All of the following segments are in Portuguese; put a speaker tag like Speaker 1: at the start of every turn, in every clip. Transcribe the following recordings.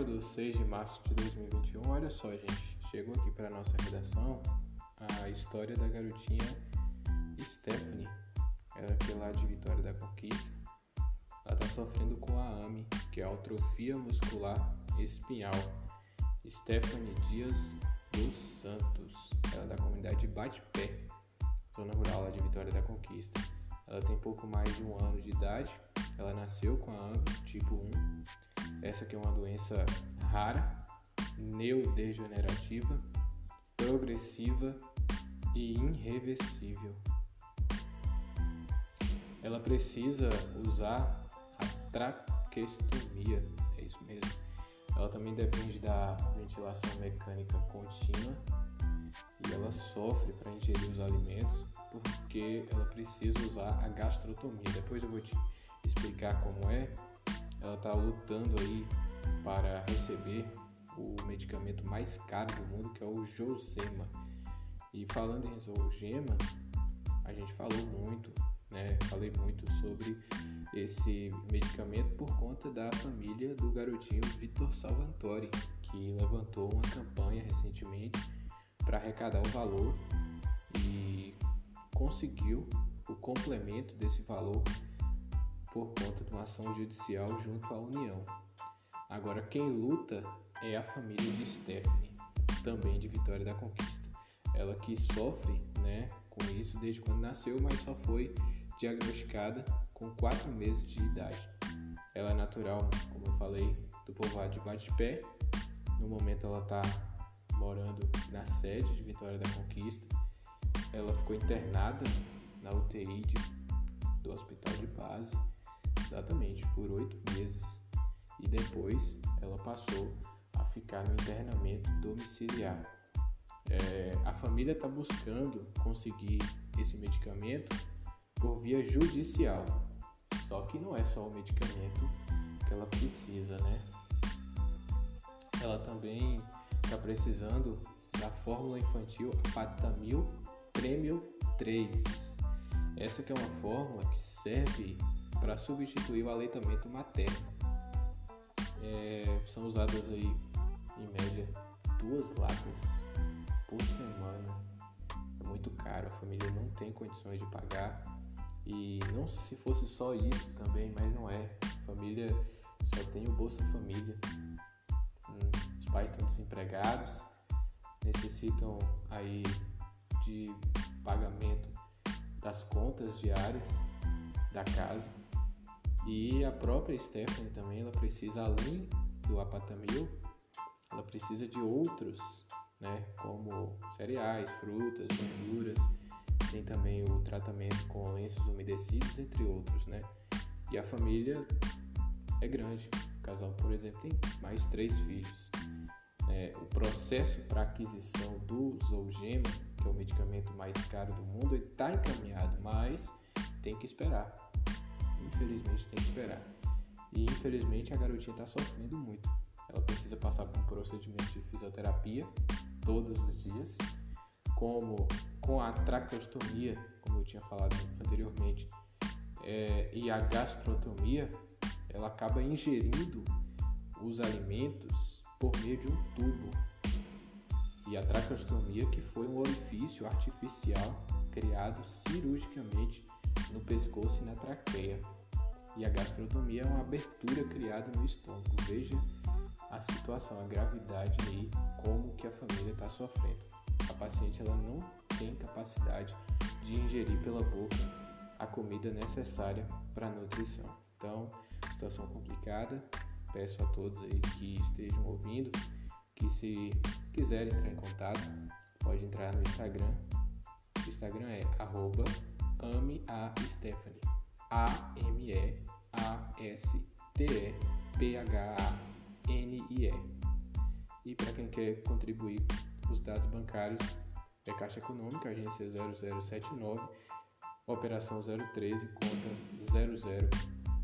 Speaker 1: sábado, 6 de março de 2021, olha só, gente, chegou aqui para nossa redação a história da garotinha Stephanie, ela é lá de Vitória da Conquista. Ela está sofrendo com a AMI, que é a atrofia muscular espinhal. Stephanie Dias dos Santos, ela é da comunidade Bate-Pé, zona rural lá de Vitória da Conquista. Ela tem pouco mais de um ano de idade, ela nasceu com a AMI tipo 1 essa que é uma doença rara, neurodegenerativa, progressiva e irreversível. Ela precisa usar a traqueostomia, é isso mesmo. Ela também depende da ventilação mecânica contínua e ela sofre para ingerir os alimentos porque ela precisa usar a gastrotomia. Depois eu vou te explicar como é ela está lutando aí para receber o medicamento mais caro do mundo, que é o Josema. E falando em Zolgema, a gente falou muito, né? Falei muito sobre esse medicamento por conta da família do garotinho Vitor Salvatore, que levantou uma campanha recentemente para arrecadar o valor e conseguiu o complemento desse valor por conta de uma ação judicial junto à União. Agora, quem luta é a família de Stephanie, também de Vitória da Conquista. Ela que sofre né, com isso desde quando nasceu, mas só foi diagnosticada com 4 meses de idade. Ela é natural, como eu falei, do povoado de Bate-Pé. No momento ela está morando na sede de Vitória da Conquista. Ela ficou internada na UTI de, do Hospital de Base exatamente por oito meses e depois ela passou a ficar no internamento domiciliar. É, a família está buscando conseguir esse medicamento por via judicial, só que não é só o medicamento que ela precisa, né? Ela também está precisando da fórmula infantil Apatamil Premium 3. Essa que é uma fórmula que serve para substituir o aleitamento materno. É, são usadas aí, em média, duas latas por semana. É muito caro, a família não tem condições de pagar. E não se fosse só isso também, mas não é. A família só tem o Bolsa Família. Hum, os pais estão desempregados, necessitam aí de pagamento das contas diárias da casa e a própria Stephanie também, ela precisa, além do apatamil, ela precisa de outros, né, como cereais, frutas, verduras, tem também o tratamento com lenços umedecidos, entre outros, né. E a família é grande, o casal, por exemplo, tem mais três filhos. É, o processo para aquisição do Zolgema, que é o medicamento mais caro do mundo, está encaminhado, mas tem que esperar infelizmente tem que esperar. E infelizmente a garotinha está sofrendo muito. Ela precisa passar por um procedimento de fisioterapia todos os dias, como com a traqueostomia, como eu tinha falado anteriormente, é, e a gastrotomia, ela acaba ingerindo os alimentos por meio de um tubo. E a traqueostomia, que foi um orifício artificial criado cirurgicamente no pescoço e na traqueia. E a gastrotomia é uma abertura criada no estômago. Veja a situação, a gravidade aí, como que a família está sofrendo. A paciente ela não tem capacidade de ingerir pela boca a comida necessária para a nutrição. Então, situação complicada. Peço a todos aí que estejam ouvindo que se quiserem entrar em contato, pode entrar no Instagram. Instagram é arroba A-M-E-A-S-T-E-P-H-A-N-I-E. E para quem quer contribuir, os dados bancários é Caixa Econômica, agência 0079, operação 013, conta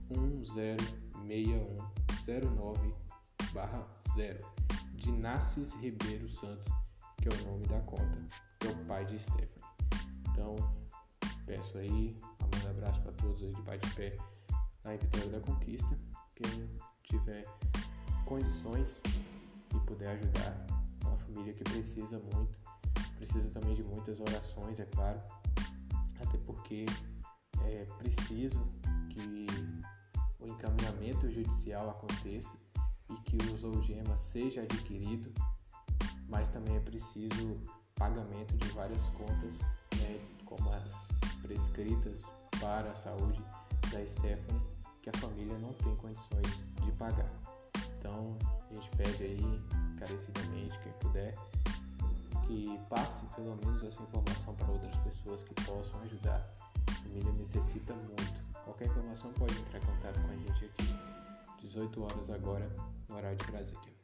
Speaker 1: 00106109 barra 0, de Ribeiro Santos, que é o nome da conta, que é o pai de Stephanie. Então, peço aí, um abraço para todos aí de pai de pé lá em Vitória da Conquista. Quem tiver condições e puder ajudar uma família que precisa muito, precisa também de muitas orações, é claro, até porque é preciso que o encaminhamento judicial aconteça e que o Zougema seja adquirido, mas também é preciso pagamento de várias contas, como as prescritas para a saúde da Stephanie, que a família não tem condições de pagar. Então, a gente pede aí, encarecidamente, quem puder, que passe pelo menos essa informação para outras pessoas que possam ajudar. A família necessita muito. Qualquer informação pode entrar em contato com a gente aqui. 18 horas agora, no horário de Brasília.